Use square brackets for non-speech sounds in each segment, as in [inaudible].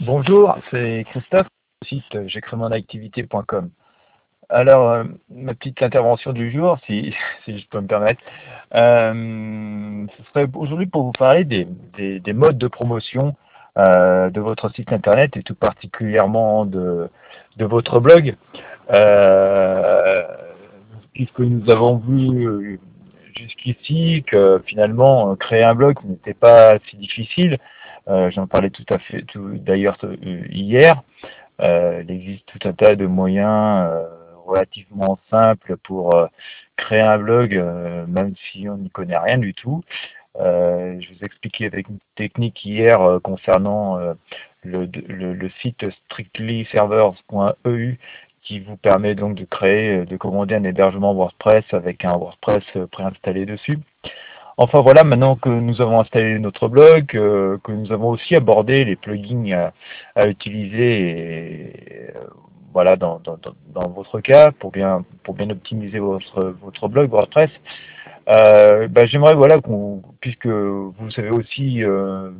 Bonjour, c'est Christophe, site j'écris-mon-activité.com. Alors, euh, ma petite intervention du jour, [laughs] si, je peux me permettre, euh, ce serait aujourd'hui pour vous parler des, des, des modes de promotion euh, de votre site internet et tout particulièrement de, de votre blog. Puisque nous avons vu jusqu'ici que finalement créer un blog n'était pas si difficile. Euh, J'en parlais tout à fait d'ailleurs hier. il existe tout un tas de moyens relativement simples pour créer un blog, même si on n'y connaît rien du tout. Euh, je vous expliquais avec une technique hier euh, concernant euh, le, le, le, site strictlyservers.eu qui vous permet donc de créer, de commander un hébergement WordPress avec un WordPress préinstallé dessus. Enfin voilà, maintenant que nous avons installé notre blog, que nous avons aussi abordé les plugins à, utiliser et, voilà dans, votre cas pour bien optimiser votre blog WordPress. Euh, bah, J'aimerais voilà puisque vous savez aussi euh,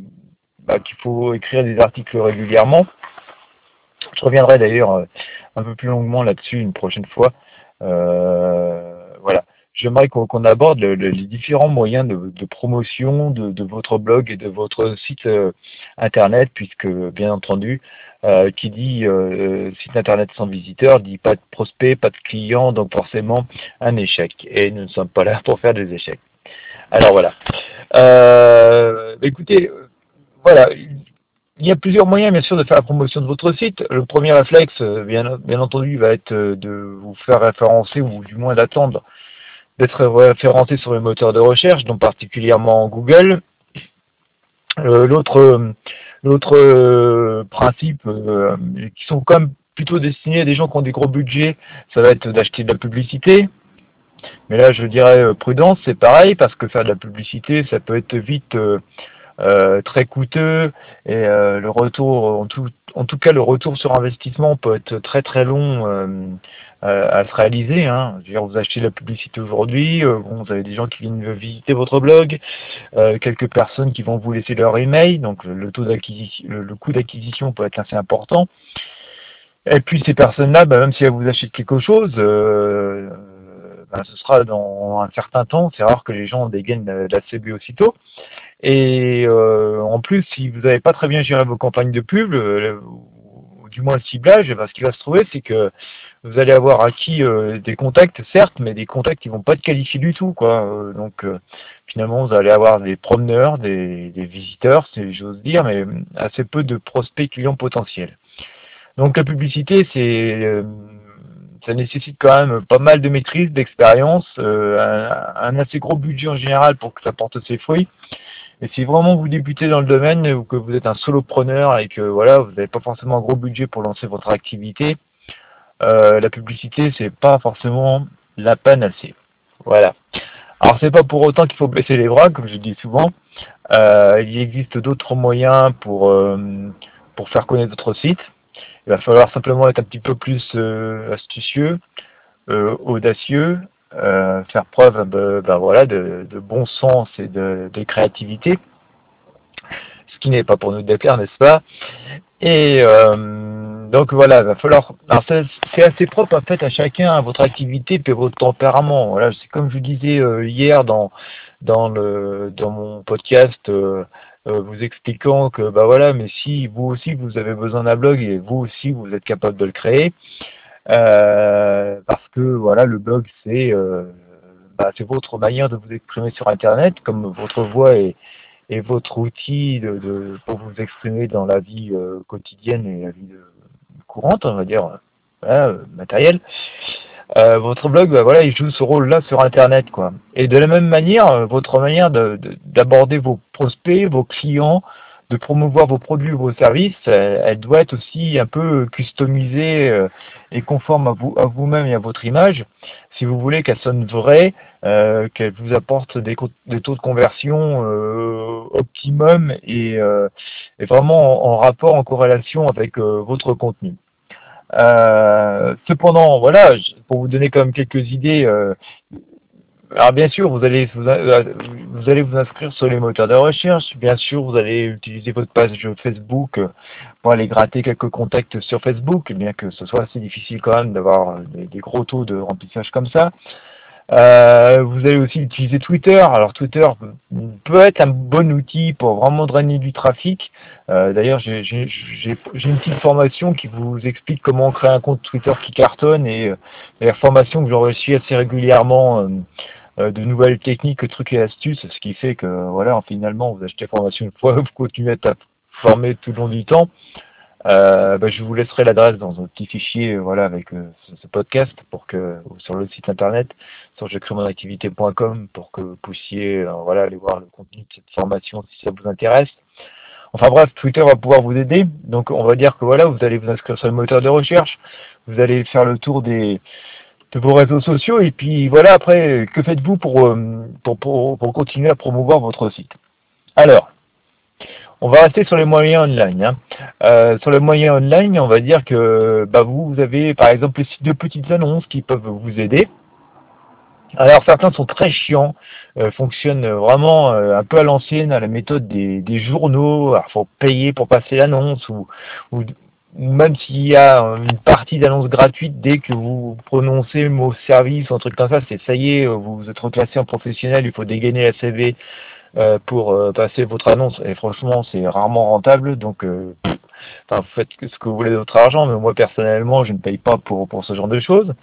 bah, qu'il faut écrire des articles régulièrement. Je reviendrai d'ailleurs euh, un peu plus longuement là-dessus une prochaine fois. Euh. J'aimerais qu'on aborde le, le, les différents moyens de, promotion de, votre blog et de votre site euh, internet, puisque bien entendu, euh, qui dit euh, site internet sans visiteur dit pas de prospect, pas de client, donc forcément un échec. Et nous ne sommes pas là [laughs] pour faire des échecs. Alors voilà. Euh, écoutez, voilà. Il y a plusieurs moyens, bien sûr, de faire la promotion de votre site. Le premier réflexe, bien entendu, va être de vous faire référencer ou du moins d'attendre d'être référencé sur les moteurs de recherche, donc particulièrement Google. Euh, l'autre euh, principe euh, qui sont quand même plutôt destinés à des gens qui ont des gros budgets, ça va être d'acheter de la publicité. Mais là, je dirais prudence, c'est pareil, parce que faire de la publicité, ça peut être vite euh, très coûteux et euh, le retour, en tout, en tout cas, le retour sur investissement peut être très très long à se réaliser. Hein. Vous achetez la publicité aujourd'hui, euh, vous avez des gens qui viennent visiter votre blog, euh, quelques personnes qui vont vous laisser leur email, donc le, coût d'acquisition peut être assez important. Et puis ces personnes-là, bah, même si elles vous achètent quelque chose, euh, bah, ce sera dans un certain temps. C'est rare que les gens dégainent la CB aussitôt. Et en plus, si vous n'avez pas très bien géré vos campagnes de pub, ou du moins le ciblage, bah, ce qui va se trouver, c'est que vous allez avoir acquis euh, des contacts, certes, mais des contacts qui vont pas être qualifiés du tout, quoi. Euh, donc euh, finalement, vous allez avoir des promeneurs, des, des visiteurs, si j'ose dire, mais assez peu de prospects clients potentiels. Donc la publicité, c'est ça nécessite quand même pas mal de maîtrise, d'expérience, un, un, assez gros budget en général pour que ça porte ses fruits. Et si vraiment vous débutez dans le domaine ou que vous êtes un solopreneur et que voilà, vous n'avez pas forcément un gros budget pour lancer votre activité, euh, la publicité, c'est pas forcément la panacée. Voilà. Alors c'est pas pour autant qu'il faut baisser les bras, comme je dis souvent. Euh, il existe d'autres moyens pour euh, pour faire connaître votre site. Il va falloir simplement être un petit peu plus astucieux, audacieux, euh, faire preuve ben, voilà, de, bon sens et de, créativité, ce qui n'est pas pour nous déplaire, n'est-ce pas? Et donc voilà, il va falloir. c'est assez propre en fait à chacun, à votre activité et votre tempérament. Voilà, c'est comme je disais euh, hier dans mon podcast, euh, euh, vous expliquant que bah voilà, mais si vous aussi vous avez besoin d'un blog et vous aussi vous êtes capable de le créer, parce que voilà, le blog c'est bah, c'est votre manière de vous exprimer sur Internet, comme votre voix est votre outil de, pour vous exprimer dans la vie quotidienne et la vie courante, on va dire, voilà, matérielle, euh, votre blog, bah, voilà, il joue ce rôle-là sur Internet, quoi. Et de la même manière, euh, votre manière d'aborder de, vos prospects, vos clients, de promouvoir vos produits, vos services, elle, doit être aussi un peu customisée euh, et conforme à vous, à vous-même et à votre image, si vous voulez qu'elle sonne vraie, euh, qu'elle vous apporte des, taux de conversion euh, optimum et, vraiment en, en, rapport, en corrélation avec votre contenu. cependant, voilà, pour vous donner quand même quelques idées, alors bien sûr, vous allez vous, vous, allez vous inscrire sur les moteurs de recherche. Bien sûr, vous allez utiliser votre page Facebook pour aller gratter quelques contacts sur Facebook, bien que ce soit assez difficile quand même d'avoir des, gros taux de remplissage comme ça. Euh, vous allez aussi utiliser Twitter. Alors Twitter peut être un bon outil pour vraiment drainer du trafic. Euh, D'ailleurs, j'ai une petite formation qui vous explique comment créer un compte Twitter qui cartonne et euh, la formation que j'enregistre assez régulièrement euh, euh, de nouvelles techniques, trucs et astuces, ce qui fait que voilà, finalement, vous achetez formation une fois, [laughs] vous continuez à être formé tout le long du temps. Euh, bah, je vous laisserai l'adresse dans un petit fichier, voilà, avec euh, ce, podcast pour que sur le site internet, sur activité.com pour que vous puissiez, euh, voilà, aller voir le contenu de cette formation si ça vous intéresse. Enfin bref, Twitter va pouvoir vous aider. Donc on va dire que voilà, vous allez vous inscrire sur le moteur de recherche, vous allez faire le tour des de vos réseaux sociaux et puis voilà après que faites-vous pour, pour, pour, pour continuer à promouvoir votre site? Alors, on va rester sur les moyens online. Hein. Euh, sur les moyens online, on va dire que bah, vous, vous avez par exemple les sites de petites annonces qui peuvent vous aider. Alors certains sont très chiants, euh, fonctionnent vraiment euh, un peu à l'ancienne, à la méthode des, journaux. Il faut payer pour passer l'annonce ou, ou, même s'il y a une partie d'annonce gratuite, dès que vous prononcez le mot service ou un truc comme ça, c'est ça y est, vous êtes reclassé en professionnel, il faut dégainer la CV euh, pour euh, passer votre annonce. Et franchement, c'est rarement rentable. Donc, euh, vous faites ce que vous voulez de votre argent. Mais moi, personnellement, je ne paye pas pour, pour ce genre de choses.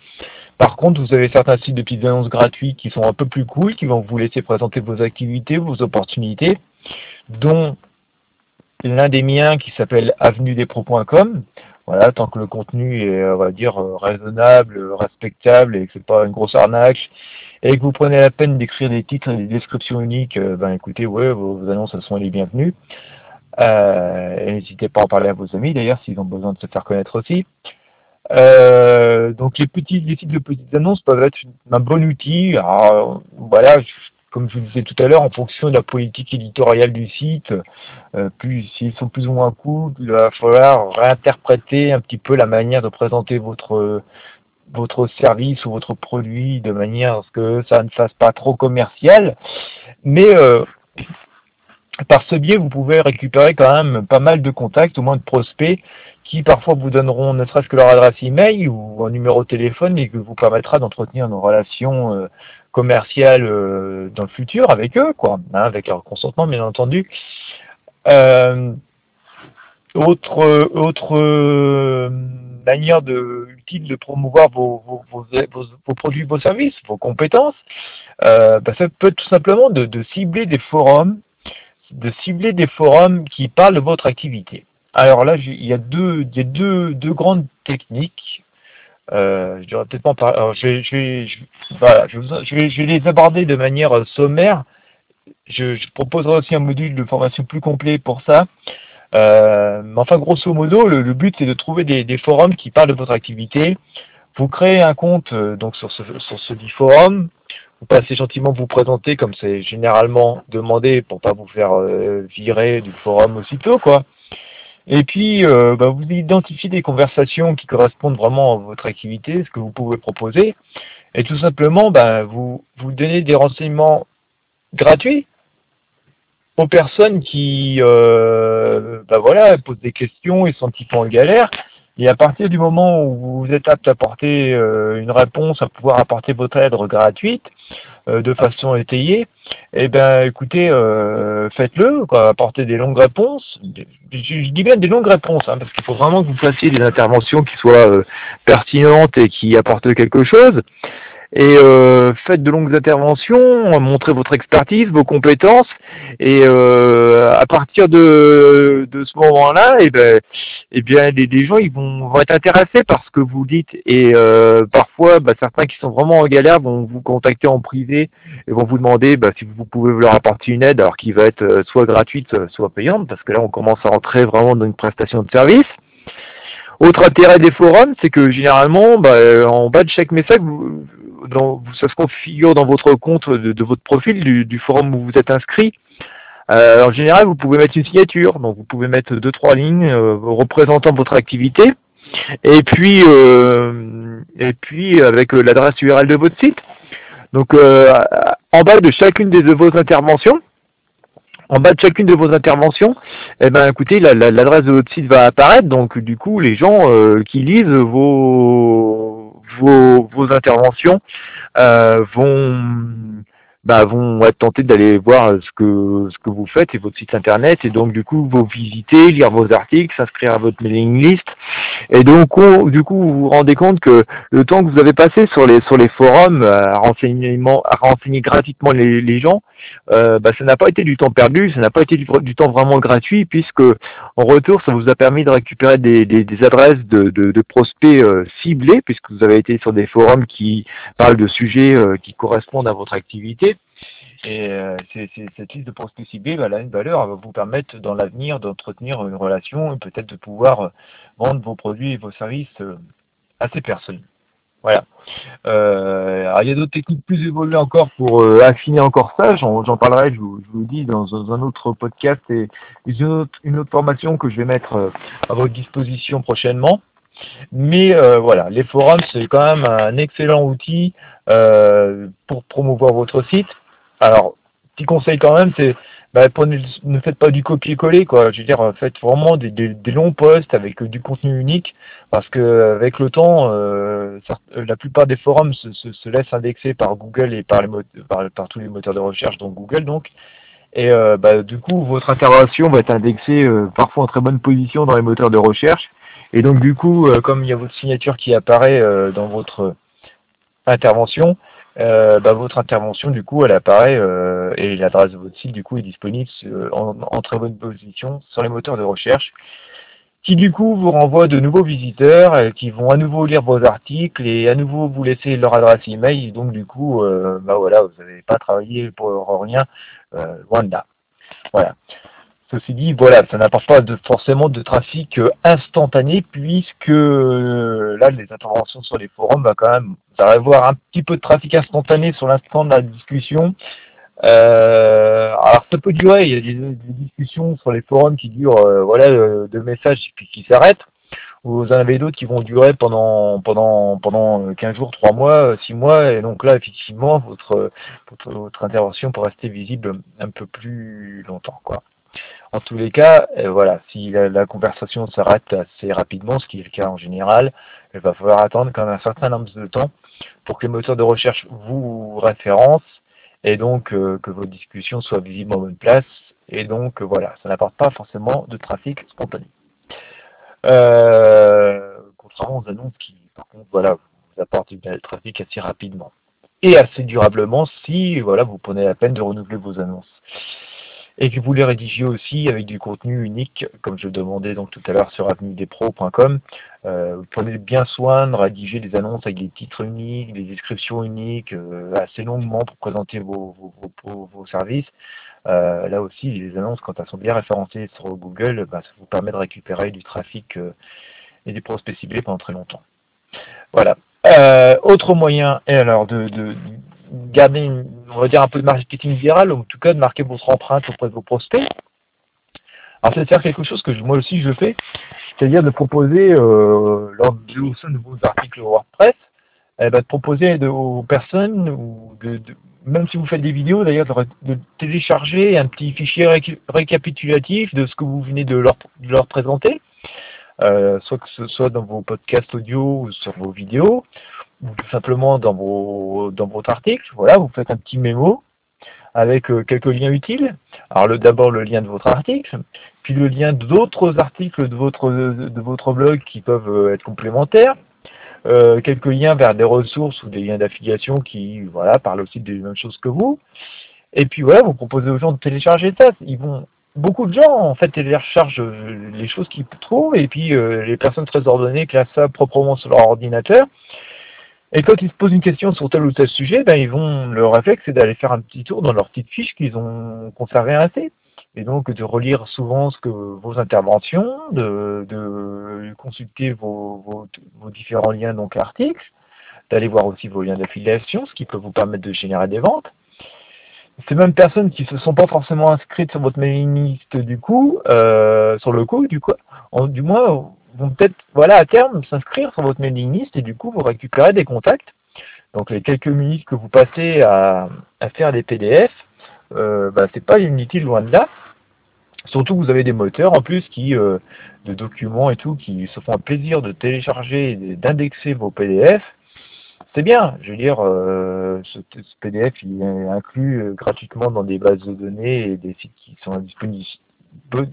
Par contre, vous avez certains sites de petites annonces gratuits qui sont un peu plus cool, qui vont vous laisser présenter vos activités, vos opportunités, dont l'un des miens qui s'appelle avenudespro.com. Voilà, tant que le contenu est, on va dire, raisonnable, respectable et que c'est pas une grosse arnaque et que vous prenez la peine d'écrire des titres et des descriptions uniques, euh, ben écoutez, ouais, vos, annonces elles sont les bienvenues. Euh, et n'hésitez pas à en parler à vos amis d'ailleurs s'ils ont besoin de se faire connaître aussi. Euh, donc les petits les sites de petites annonces peuvent être un bon outil. Alors, voilà, comme je vous disais tout à l'heure, en fonction de la politique éditoriale du site, euh, plus s'ils sont plus ou moins cool, il va falloir réinterpréter un petit peu la manière de présenter votre votre service ou votre produit de manière à ce que ça ne fasse pas trop commercial. Mais euh, par ce biais, vous pouvez récupérer quand même pas mal de contacts, au moins de prospects, qui parfois vous donneront ne serait-ce que leur adresse email ou un numéro de téléphone et que vous permettra d'entretenir nos relations euh, commerciales euh, dans le futur avec eux, quoi, hein, avec leur consentement bien entendu. autre autre manière de de promouvoir vos, vos, vos, produits, vos services, vos compétences, euh, bah, ça peut être tout simplement de, de, cibler des forums, de cibler des forums qui parlent de votre activité. Alors là, il y a deux, y a deux, deux grandes techniques. Euh, je dirais peut-être pas je, vais, les aborder de manière sommaire. Je, proposerai aussi un module de formation plus complet pour ça. Euh, enfin, grosso modo, le, but c'est de trouver des, forums qui parlent de votre activité. Vous créez un compte euh, donc sur ce, dit forum. Vous passez gentiment vous présenter comme c'est généralement demandé pour pas vous faire euh, virer du forum aussitôt quoi. Et puis euh, bah, vous identifiez des conversations qui correspondent vraiment à votre activité, ce que vous pouvez proposer, et tout simplement bah, vous vous donnez des renseignements gratuits aux personnes qui, euh, bah voilà, posent des questions et sont un petit peu en galère. Et à partir du moment où vous êtes apte à apporter euh, une réponse, à pouvoir apporter votre aide gratuite, euh, de façon étayée, eh ben, écoutez, euh, faites-le, apportez des longues réponses. Je, dis bien des longues réponses, hein, parce qu'il faut vraiment que vous fassiez des interventions qui soient pertinentes et qui apportent quelque chose et euh, faites de longues interventions, montrez votre expertise, vos compétences, et euh, à partir de, de ce moment-là, et eh ben, eh bien, les, gens ils vont, être intéressés par ce que vous dites, et euh, parfois, bah, certains qui sont vraiment en galère vont vous contacter en privé et vont vous demander bah, si vous pouvez leur apporter une aide, alors qui va être euh, soit gratuite, soit payante, parce que là, on commence à entrer vraiment dans une prestation de service. Autre intérêt des forums, c'est que généralement, bah, en bas de chaque message, vous, ça se configure dans votre compte de, votre profil du, forum où vous êtes inscrit. Euh, en général, vous pouvez mettre une signature, donc vous pouvez mettre deux trois lignes euh, représentant votre activité, et puis euh, et puis avec l'adresse URL de votre site. Donc en bas de chacune de vos interventions, en bas de chacune de vos interventions, eh ben écoutez, l'adresse de votre site va apparaître, donc du coup les gens qui lisent vos vos, interventions vont bah, vont être tentés d'aller voir ce que ce que vous faites et votre site internet. Et donc du coup vous visiter, lire vos articles, s'inscrire à votre mailing list. Et donc du coup vous vous rendez compte que le temps que vous avez passé sur les sur les forums à renseignement à renseigner gratuitement les, gens, euh, bah, ça n'a pas été du temps perdu, ça n'a pas été du, temps vraiment gratuit puisque en retour ça vous a permis de récupérer des, des, des adresses de, de, de prospects euh, ciblés puisque vous avez été sur des forums qui parlent de sujets euh, qui correspondent à votre activité et euh, cette liste de prospects ciblés, bah, a une valeur, elle va vous permettre dans l'avenir d'entretenir une relation et peut-être de pouvoir euh, vendre vos produits et vos services euh, à ces personnes. Voilà. Euh, alors il y a d'autres techniques plus évoluées encore pour affiner encore ça. J'en parlerai, je vous, je vous, dis, dans, un autre podcast et une autre, une autre, formation que je vais mettre à votre disposition prochainement. Mais voilà, les forums, c'est quand même un excellent outil pour promouvoir votre site alors, petit conseil quand même, c'est bah, ne faites pas du copier-coller, quoi. Je veux dire, faites vraiment des, longs posts avec du contenu unique, parce que avec le temps, euh, la plupart des forums se, se, se, laissent indexer par Google et par, tous les moteurs de recherche, donc Google, donc. Et euh, bah, du coup, votre intervention va être indexée euh, parfois en très bonne position dans les moteurs de recherche. Et donc, du coup, euh, comme il y a votre signature qui apparaît euh, dans votre intervention, euh, bah, votre intervention, du coup, elle apparaît euh, et l'adresse de votre site, du coup, est disponible euh, en, très bonne position sur les moteurs de recherche, qui du coup vous renvoient de nouveaux visiteurs qui vont à nouveau lire vos articles et à nouveau vous laisser leur adresse email. Donc du coup, bah voilà, vous n'avez pas travaillé pour rien, loin de là. Voilà. Ceci dit, voilà, ça n'apporte pas de, forcément de trafic euh, instantané puisque euh, là, les interventions sur les forums, va quand même, ça va avoir un petit peu de trafic instantané sur l'instant de la discussion. Euh, alors ça peut durer, il y a des, discussions sur les forums qui durent, voilà, de messages puis qui s'arrêtent. Vous en avez d'autres qui vont durer pendant pendant pendant 15 jours, 3 mois, 6 mois, et donc là effectivement votre votre, votre intervention peut rester visible un peu plus longtemps, quoi. En tous les cas, euh, voilà, si la, conversation s'arrête assez rapidement, ce qui est le cas en général, il va falloir attendre quand même un certain nombre de temps pour que les moteurs de recherche vous référencent et donc euh, que vos discussions soient visibles en bonne place. Et donc euh, voilà, ça n'apporte pas forcément de trafic spontané. contrairement aux annonces qui, par contre, voilà, vous apportent du trafic assez rapidement et assez durablement si voilà vous prenez la peine de renouveler vos annonces et que vous les rédigiez aussi avec du contenu unique, comme je demandais donc tout à l'heure sur avenudespro.com. Euh, prenez bien soin de rédiger des annonces avec des titres uniques, des descriptions uniques, euh, assez longuement pour présenter vos, services. Euh, là aussi, les annonces, quand elles sont bien référencées sur Google, bah, ça vous permet de récupérer du trafic euh, et des prospects ciblés pendant très longtemps. Voilà. Autre moyen, et alors de, garder, on va dire, un peu de marketing viral, ou en tout cas de marquer votre empreinte auprès de vos prospects. Alors c'est faire quelque chose que moi aussi je fais, c'est-à-dire de proposer, euh, lors de, au sein de vos articles WordPress, eh ben, de proposer aux personnes, ou même si vous faites des vidéos d'ailleurs, de, télécharger un petit fichier récapitulatif de ce que vous venez de leur, de leur présenter, euh, soit que ce soit dans vos podcasts audio ou sur vos vidéos, ou tout simplement dans, vos, dans votre article, voilà, vous faites un petit mémo avec euh, quelques liens utiles. Alors d'abord le lien de votre article, puis le lien d'autres articles de votre, de votre blog qui peuvent euh, être complémentaires, euh, quelques liens vers des ressources ou des liens d'affiliation qui voilà, parlent aussi des mêmes choses que vous. Et puis voilà, vous proposez aux gens de télécharger ça. Ils vont beaucoup de gens en fait téléchargent les choses qu'ils trouvent et puis les personnes très ordonnées classent ça proprement sur leur ordinateur et quand ils se posent une question sur tel ou tel sujet, ben ils vont, le réflexe, c'est d'aller faire un petit tour dans leur petite fiche qu'ils ont conservé assez. Et donc de relire souvent ce que vos interventions, de, de consulter vos, vos, vos, différents liens donc articles, d'aller voir aussi vos liens d'affiliation, ce qui peut vous permettre de générer des ventes. Ces mêmes personnes qui se sont pas forcément inscrites sur votre mailing list du coup, euh, sur le coup, du coup, du moins vont peut-être, voilà, à terme, s'inscrire sur votre mailing list et du coup, vous récupérez des contacts Donc les quelques minutes que vous passez à, faire des PDF, euh, bah, c'est pas inutile loin de là. Surtout que vous avez des moteurs en plus qui euh, de documents et tout qui se font un plaisir de télécharger et d'indexer vos PDF. C'est bien, je veux dire, euh, ce, PDF il est inclus euh, gratuitement dans des bases de données et des sites qui sont à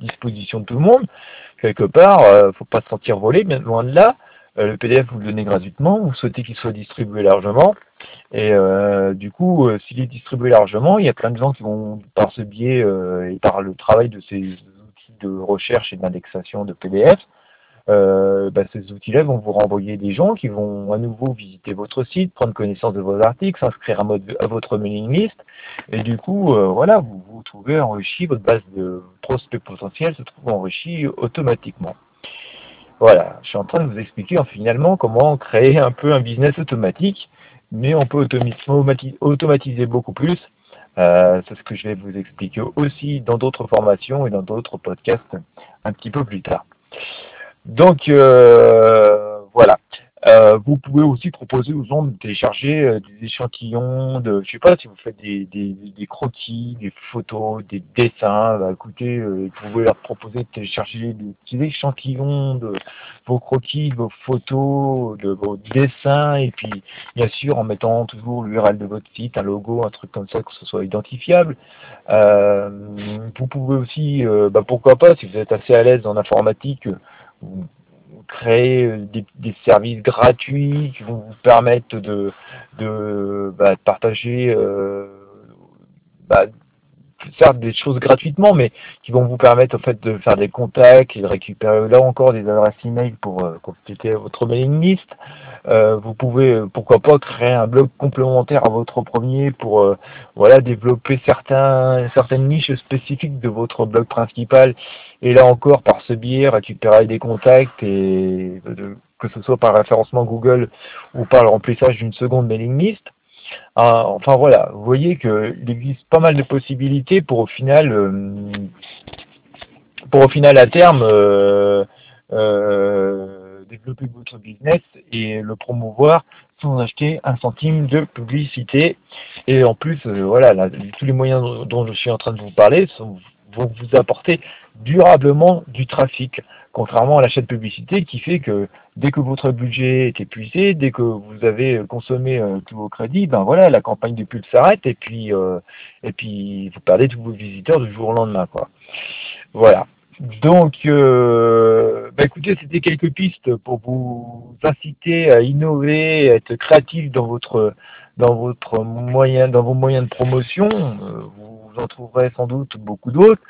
disposition de tout le monde. Quelque part, ne faut pas se sentir volé, bien loin de là. Euh, le PDF, vous le donnez gratuitement, vous souhaitez qu'il soit distribué largement. Et euh, du coup, euh, s'il est distribué largement, il y a plein de gens qui vont, par ce biais et par le travail de ces outils de recherche et d'indexation de PDF, bah, ces outils-là vont vous renvoyer des gens qui vont à nouveau visiter votre site, prendre connaissance de vos articles, s'inscrire à, votre mailing list, et du coup, voilà, vous vous trouvez enrichi, votre base de prospects potentiels se trouve enrichie automatiquement. Voilà, je suis en train de vous expliquer finalement comment créer un peu un business automatique, mais on peut automatiser beaucoup plus. Euh, c'est ce que je vais vous expliquer aussi dans d'autres formations et dans d'autres podcasts un petit peu plus tard. Donc euh, voilà. Euh, vous pouvez aussi proposer aux gens de télécharger euh, des échantillons de, je sais pas, si vous faites des, des, des croquis, des photos, des dessins, bah, écoutez, euh, vous pouvez leur proposer de télécharger des petits échantillons de vos croquis, de vos photos, de vos dessins, et puis bien sûr en mettant toujours l'URL de votre site, un logo, un truc comme ça, que ce soit identifiable. vous pouvez aussi, bah, pourquoi pas, si vous êtes assez à l'aise en informatique, créer euh, des, services gratuits qui vont vous permettre de, de, bah, partager, euh, bah, faire des choses gratuitement, mais qui vont vous permettre en fait de faire des contacts et de récupérer là encore des adresses email pour euh, compléter votre mailing list. Euh, vous pouvez euh, pourquoi pas créer un blog complémentaire à votre premier pour euh, voilà développer certains certaines niches spécifiques de votre blog principal et là encore par ce biais récupérer des contacts et que ce soit par référencement Google ou par le remplissage d'une seconde mailing list. Enfin voilà, vous voyez qu'il existe pas mal de possibilités pour au final pour au final à terme euh, développer votre business et le promouvoir sans acheter un centime de publicité. Et en plus, euh, voilà, tous les moyens dont je suis en train de vous parler sont, vous apporter durablement du trafic, contrairement à l'achat de publicité qui fait que dès que votre budget est épuisé, dès que vous avez consommé euh, tous vos crédits, ben voilà, la campagne de pub s'arrête et puis euh, et puis vous perdez tous vos visiteurs du jour au lendemain, quoi. Voilà. Donc, euh, bah écoutez, c'était quelques pistes pour vous inciter à innover, à être créatif dans votre dans votre moyen, dans vos moyens de promotion. Euh, vous en trouverez sans doute beaucoup d'autres.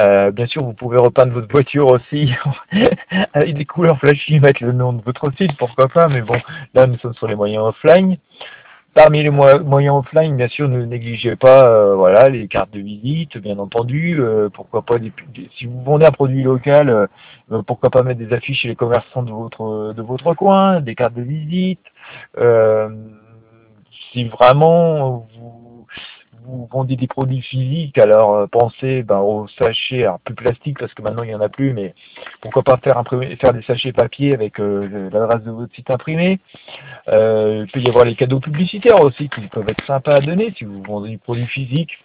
Euh, bien sûr, vous pouvez repeindre votre voiture aussi [laughs] avec des couleurs flashy, mettre le nom de votre site, pourquoi pas. Mais bon, là, nous sommes sur les moyens offline. Parmi les moyens offline, bien sûr, ne négligez pas euh, voilà, les cartes de visite, bien entendu. Euh, pourquoi pas des, si vous vendez un produit local, euh, pourquoi pas mettre des affiches chez les commerçants de votre de votre coin, des cartes de visite. Si vraiment vous vendez des produits physiques, alors euh, pensez ben, aux sachets, alors plus plastique parce que maintenant il n'y en a plus, mais pourquoi pas faire des sachets papier avec euh, l'adresse de votre site imprimé. Euh, il peut y avoir les cadeaux publicitaires aussi qui peuvent être sympas à donner si vous vendez des produits physiques.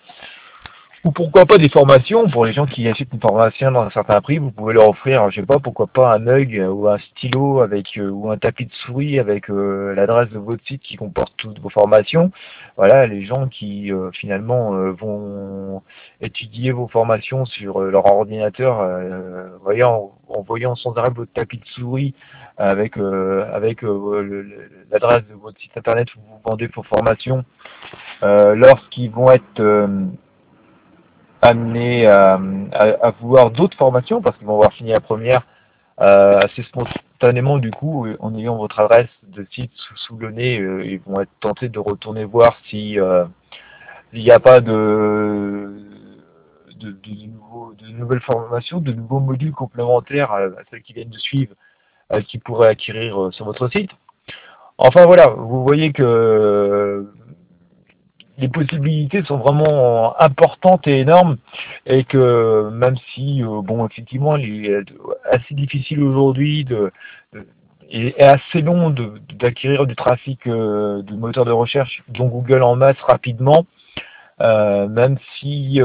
Ou pourquoi pas des formations pour les gens qui achètent une formation dans un certain prix, vous pouvez leur offrir, je sais pas, pourquoi pas un mug ou un stylo avec ou un tapis de souris avec l'adresse de votre site qui comporte toutes vos formations. Voilà, les gens qui euh, finalement euh, vont étudier vos formations sur euh, leur ordinateur, voyant, en voyant sans arrêt votre tapis de souris avec avec l'adresse de votre site internet où vous vendez vos formations, lorsqu'ils vont être amenés à, à, vouloir d'autres formations parce qu'ils vont avoir fini la première assez spontanément du coup en ayant votre adresse de site sous, le nez, euh, ils vont être tentés de retourner voir si euh, il n'y a pas de de, de, nouvelles formations, de nouveaux modules complémentaires à, celles qui viennent de suivre, euh, qui pourraient acquérir sur votre site. Enfin voilà, vous voyez que les possibilités sont vraiment importantes et énormes et que même si bon effectivement il est assez difficile aujourd'hui de, est assez long d'acquérir du trafic de moteur de recherche, dont Google en masse rapidement, même si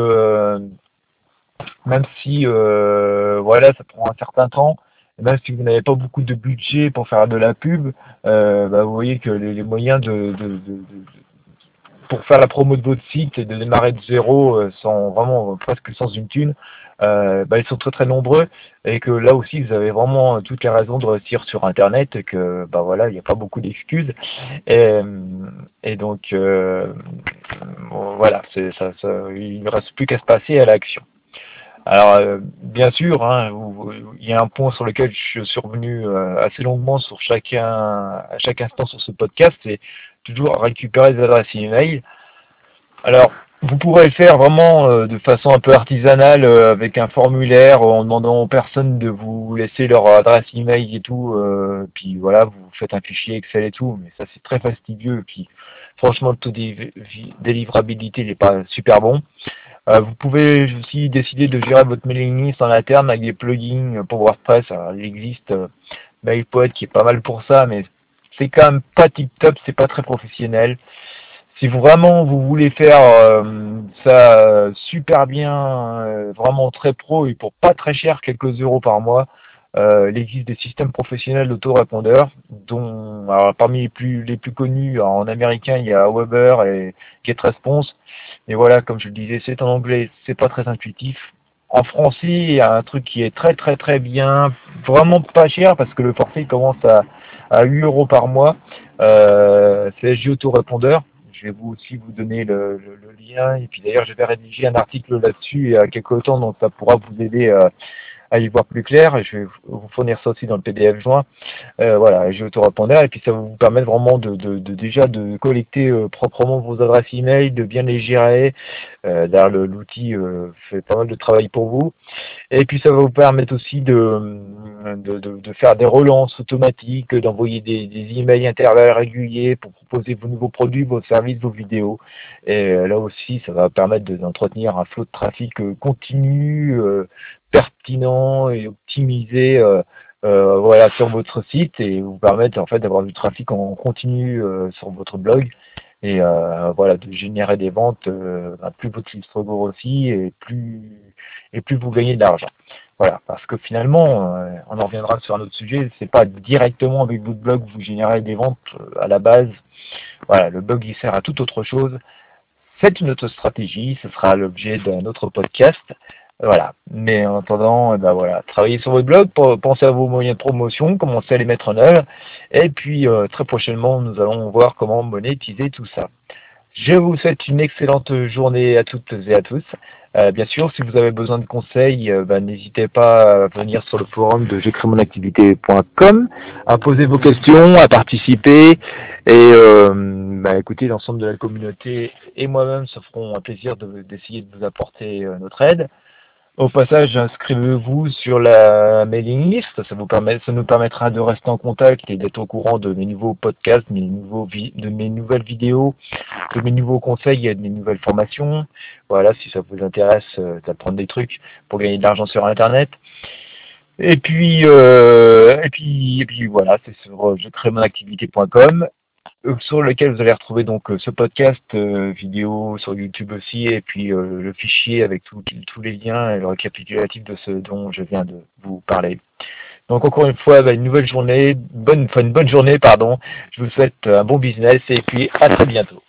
même si voilà, ça prend un certain temps même si vous n'avez pas beaucoup de budget pour faire de la pub, euh, bah, vous voyez que les, moyens de, pour faire la promo de votre site et de démarrer de zéro euh, sans vraiment presque sans une thune, euh, bah, ils sont très très nombreux et que là aussi vous avez vraiment toutes les raisons de réussir sur internet et que bah voilà il n'y a pas beaucoup d'excuses et, donc voilà ça, ça, il ne reste plus qu'à se passer à l'action. Alors, euh, bien sûr, hein, il y a un point sur lequel je suis euh, assez longuement sur chacun, à chaque instant sur ce podcast, c'est toujours récupérer des adresses email. Alors, vous pourrez le faire vraiment euh, de façon un peu artisanale avec un formulaire en demandant aux personnes de vous laisser leur adresse email et tout. puis voilà, vous faites un fichier Excel et tout, mais ça c'est très fastidieux. Puis franchement, le taux de délivrabilité n'est pas super bon. Euh, vous pouvez aussi décider de gérer votre mailing list en interne avec des plugins pour WordPress. Alors, il existe euh, MailPoet qui est pas mal pour ça, mais c'est quand même pas tip-top, c'est pas très professionnel. Si vraiment vous voulez faire euh, ça super bien, vraiment très pro et pour pas très cher, quelques euros par mois, il existe des systèmes professionnels d'autorépondeurs, dont parmi les plus les plus connus en américain il y a Weber et GetResponse. Et voilà, comme je le disais, c'est en anglais, c'est pas très intuitif. En français, il y a un truc qui est très très très bien, vraiment pas cher parce que le forfait commence à, à 8 euros par mois. Euh, c'est SG Autorépondeur. Je vais vous aussi vous donner le, lien. Et puis d'ailleurs, je vais rédiger un article là-dessus il y a quelques temps, donc ça pourra vous aider euh, à y voir plus clair. Je vais vous fournir ça aussi dans le PDF joint. Euh, voilà, j'ai autorépondeur et puis ça va vous permettre vraiment de, de, de déjà de collecter euh, proprement vos adresses email, de bien les gérer. Euh, D'ailleurs, l'outil euh, fait pas mal de travail pour vous. Et puis ça va vous permettre aussi de, de, de faire des relances automatiques, d'envoyer des, des emails intervalles réguliers pour proposer vos nouveaux produits, vos services, vos vidéos. Et là aussi, ça va permettre d'entretenir un flot de trafic continu, pertinent et optimisé euh, euh, voilà sur votre site et vous permettre en fait d'avoir du trafic en continu euh, sur votre blog et voilà de générer des ventes bah, plus votre chiffre grossit et plus et plus vous gagnez de l'argent. Voilà parce que finalement on en reviendra sur un autre sujet c'est pas directement avec votre blog vous générez des ventes à la base. Voilà le blog il sert à toute autre chose. Faites une autre stratégie ce sera l'objet d'un autre podcast voilà. Mais en attendant, eh ben voilà, travaillez sur votre blog, pensez à vos moyens de promotion, commencez à les mettre en œuvre. Et puis euh, très prochainement, nous allons voir comment monétiser tout ça. Je vous souhaite une excellente journée à toutes et à tous. Euh, bien sûr, si vous avez besoin de conseils, euh, ben, n'hésitez pas à venir sur le forum de j'écris-mon-activité.com, à poser vos questions, à participer. Et ben, écoutez, l'ensemble de la communauté et moi-même se feront un plaisir d'essayer de, vous apporter notre aide. Au passage, inscrivez-vous sur la mailing list. Ça, vous permet, ça nous permettra de rester en contact et d'être au courant de mes nouveaux podcasts, mes nouveaux de mes nouvelles vidéos, de mes nouveaux conseils et de mes nouvelles formations. Voilà, si ça vous intéresse euh, d'apprendre des trucs pour gagner de l'argent sur Internet. Et puis, euh, et puis, et puis voilà, c'est sur euh, je crée mon activité.com euh, sur lequel vous allez retrouver donc euh, ce podcast euh, vidéo sur YouTube aussi et puis le fichier avec tous les liens et le récapitulatif de ce dont je viens de vous parler. Donc encore une fois, bah, une nouvelle journée, bonne, enfin une bonne journée, pardon. Je vous souhaite un bon business et puis à très bientôt.